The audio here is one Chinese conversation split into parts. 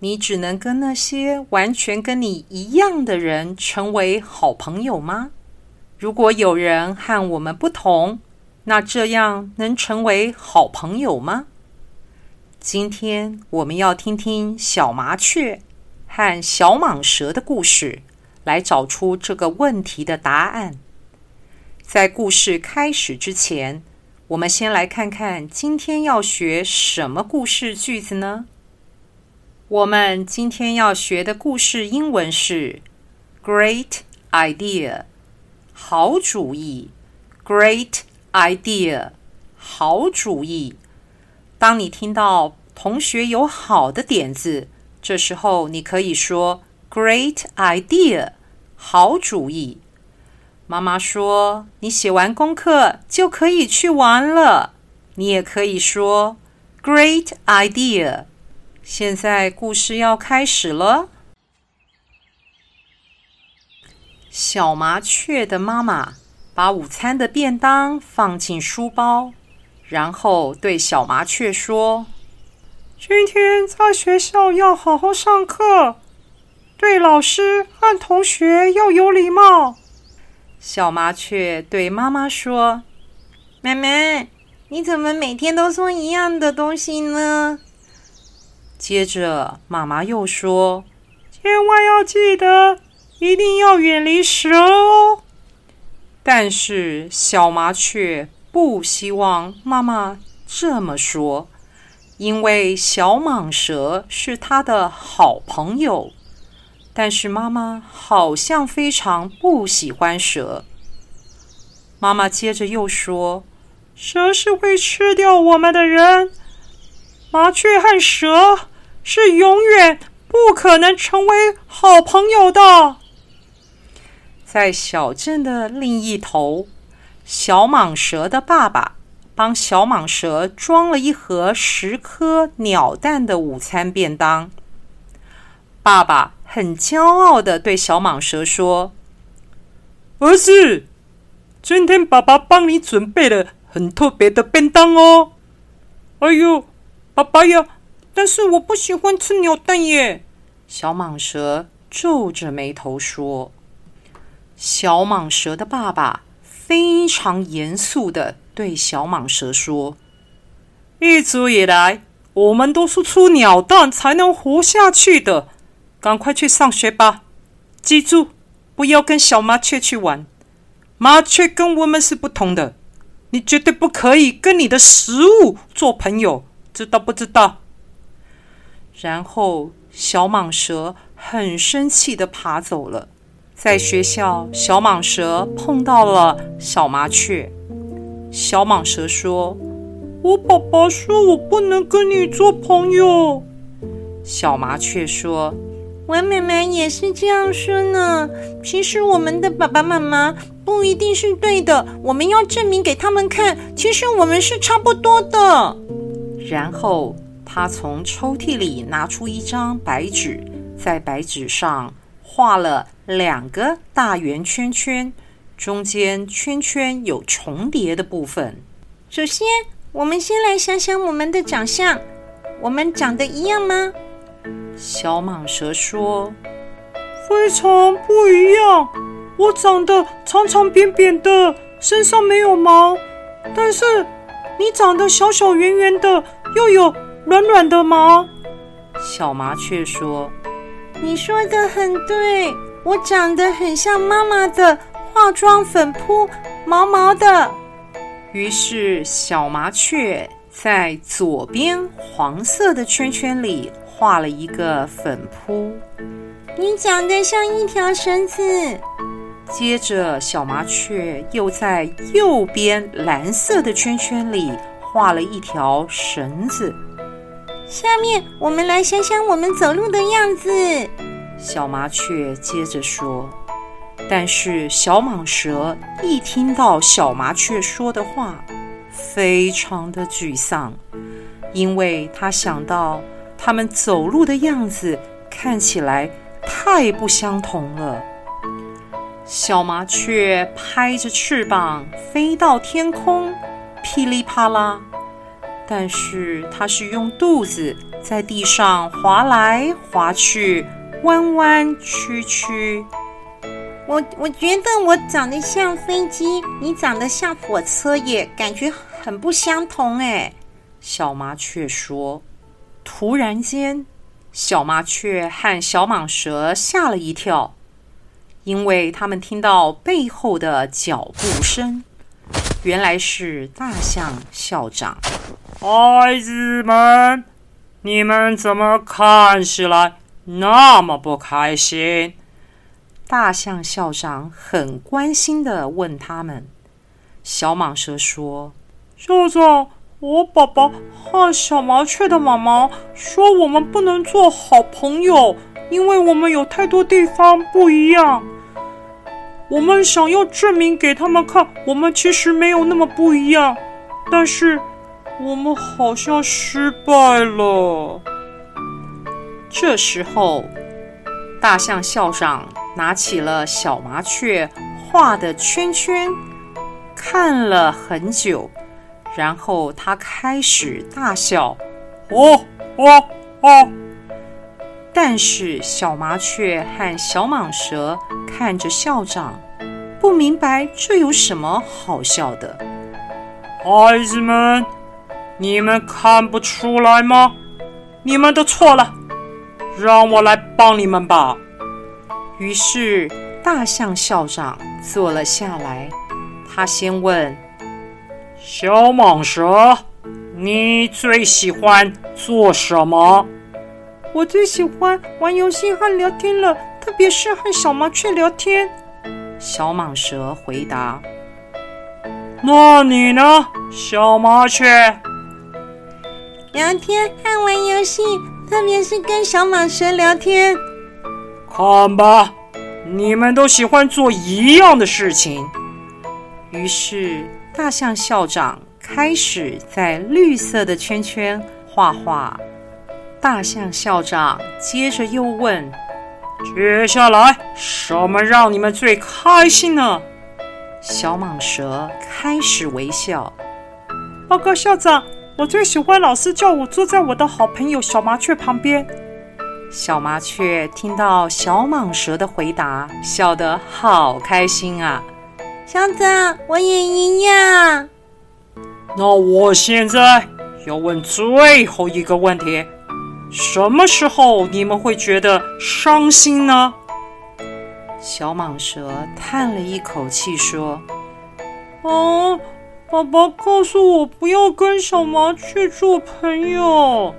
你只能跟那些完全跟你一样的人成为好朋友吗？如果有人和我们不同，那这样能成为好朋友吗？今天我们要听听小麻雀和小蟒蛇的故事，来找出这个问题的答案。在故事开始之前，我们先来看看今天要学什么故事句子呢？我们今天要学的故事英文是 “Great idea”，好主意。Great idea，好主意。当你听到同学有好的点子，这时候，你可以说 “Great idea”，好主意。妈妈说：“你写完功课就可以去玩了。”你也可以说 “Great idea”。现在故事要开始了。小麻雀的妈妈把午餐的便当放进书包，然后对小麻雀说。今天在学校要好好上课，对老师和同学要有礼貌。小麻雀对妈妈说：“妈妈，你怎么每天都说一样的东西呢？”接着妈妈又说：“千万要记得，一定要远离蛇哦。”但是小麻雀不希望妈妈这么说。因为小蟒蛇是它的好朋友，但是妈妈好像非常不喜欢蛇。妈妈接着又说：“蛇是会吃掉我们的人，麻雀和蛇是永远不可能成为好朋友的。”在小镇的另一头，小蟒蛇的爸爸。帮小蟒蛇装了一盒十颗鸟蛋的午餐便当。爸爸很骄傲地对小蟒蛇说：“儿子，今天爸爸帮你准备了很特别的便当哦。”“哎呦，爸爸呀，但是我不喜欢吃鸟蛋耶。”小蟒蛇皱着眉头说。小蟒蛇的爸爸非常严肃的。对小蟒蛇说：“一直以来，我们都是出鸟蛋才能活下去的。赶快去上学吧！记住，不要跟小麻雀去玩。麻雀跟我们是不同的，你绝对不可以跟你的食物做朋友，知道不知道？”然后，小蟒蛇很生气地爬走了。在学校，小蟒蛇碰到了小麻雀。小蟒蛇说：“我爸爸说我不能跟你做朋友。”小麻雀说：“我妈妈也是这样说呢。其实我们的爸爸妈妈不一定是对的，我们要证明给他们看，其实我们是差不多的。”然后他从抽屉里拿出一张白纸，在白纸上画了两个大圆圈圈。中间圈圈有重叠的部分。首先，我们先来想想我们的长相，我们长得一样吗？小蟒蛇说：“非常不一样。我长得长长扁扁的，身上没有毛；但是你长得小小圆圆的，又有软软的毛。”小麻雀说：“你说的很对，我长得很像妈妈的。”化妆粉扑毛毛的，于是小麻雀在左边黄色的圈圈里画了一个粉扑。你长得像一条绳子。接着，小麻雀又在右边蓝色的圈圈里画了一条绳子。下面我们来想想我们走路的样子。小麻雀接着说。但是小蟒蛇一听到小麻雀说的话，非常的沮丧，因为他想到他们走路的样子看起来太不相同了。小麻雀拍着翅膀飞到天空，噼里啪啦，但是它是用肚子在地上滑来滑去，弯弯曲曲。我我觉得我长得像飞机，你长得像火车耶，感觉很不相同哎。小麻雀说。突然间，小麻雀和小蟒蛇吓了一跳，因为他们听到背后的脚步声，原来是大象校长。孩子们，你们怎么看起来那么不开心？大象校长很关心的问他们：“小蟒蛇说，校长，我爸爸和小麻雀的妈妈说我们不能做好朋友，因为我们有太多地方不一样。我们想要证明给他们看，我们其实没有那么不一样，但是我们好像失败了。”这时候，大象校长。拿起了小麻雀画的圈圈，看了很久，然后他开始大笑，哦哦哦！但是小麻雀和小蟒蛇看着校长，不明白这有什么好笑的。孩子们，你们看不出来吗？你们都错了，让我来帮你们吧。于是，大象校长坐了下来。他先问：“小蟒蛇，你最喜欢做什么？”“我最喜欢玩游戏和聊天了，特别是和小麻雀聊天。”小蟒蛇回答。“那你呢，小麻雀？”“聊天和玩游戏，特别是跟小蟒蛇聊天。”看吧，你们都喜欢做一样的事情。于是，大象校长开始在绿色的圈圈画画。大象校长接着又问：“接下来，什么让你们最开心呢？”小蟒蛇开始微笑。报告校长，我最喜欢老师叫我坐在我的好朋友小麻雀旁边。小麻雀听到小蟒蛇的回答，笑得好开心啊！校长，我也一样。那我现在要问最后一个问题：什么时候你们会觉得伤心呢？小蟒蛇叹了一口气说：“哦，爸爸告诉我不要跟小麻雀做朋友。”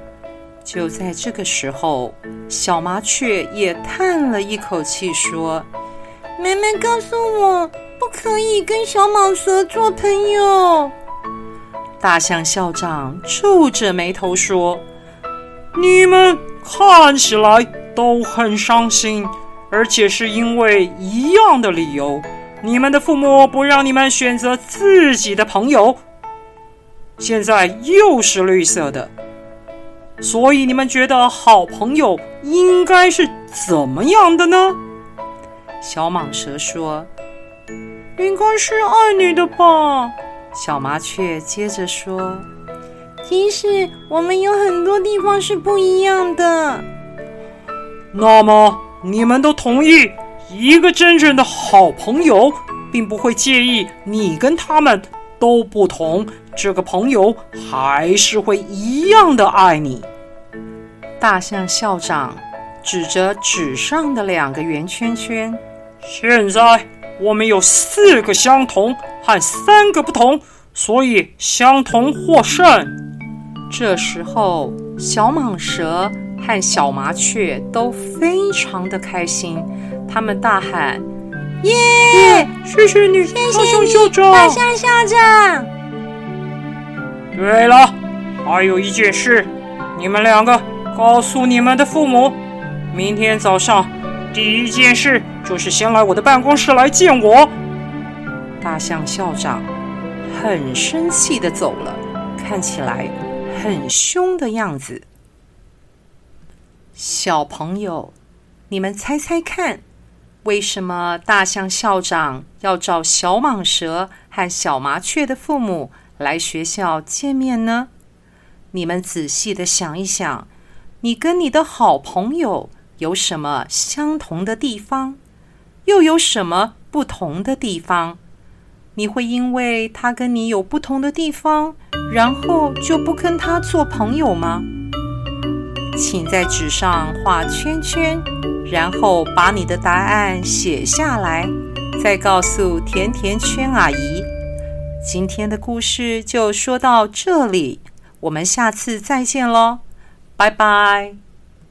就在这个时候，小麻雀也叹了一口气，说：“妹妹告诉我，不可以跟小蟒蛇做朋友。”大象校长皱着眉头说：“你们看起来都很伤心，而且是因为一样的理由。你们的父母不让你们选择自己的朋友，现在又是绿色的。”所以你们觉得好朋友应该是怎么样的呢？小蟒蛇说：“应该是爱你的吧。”小麻雀接着说：“其实我们有很多地方是不一样的。”那么你们都同意，一个真正的好朋友并不会介意你跟他们都不同，这个朋友还是会一样的爱你。大象校长指着纸上的两个圆圈圈。现在我们有四个相同和三个不同，所以相同获胜。这时候，小蟒蛇和小麻雀都非常的开心，他们大喊：“耶！谢谢你，大象校长！大象校长！”对了，还有一件事，你们两个告诉你们的父母，明天早上第一件事就是先来我的办公室来见我。”大象校长很生气的走了，看起来很凶的样子。小朋友，你们猜猜看，为什么大象校长要找小蟒蛇和小麻雀的父母来学校见面呢？你们仔细地想一想，你跟你的好朋友有什么相同的地方，又有什么不同的地方？你会因为他跟你有不同的地方，然后就不跟他做朋友吗？请在纸上画圈圈，然后把你的答案写下来，再告诉甜甜圈阿姨。今天的故事就说到这里，我们下次再见喽，拜拜。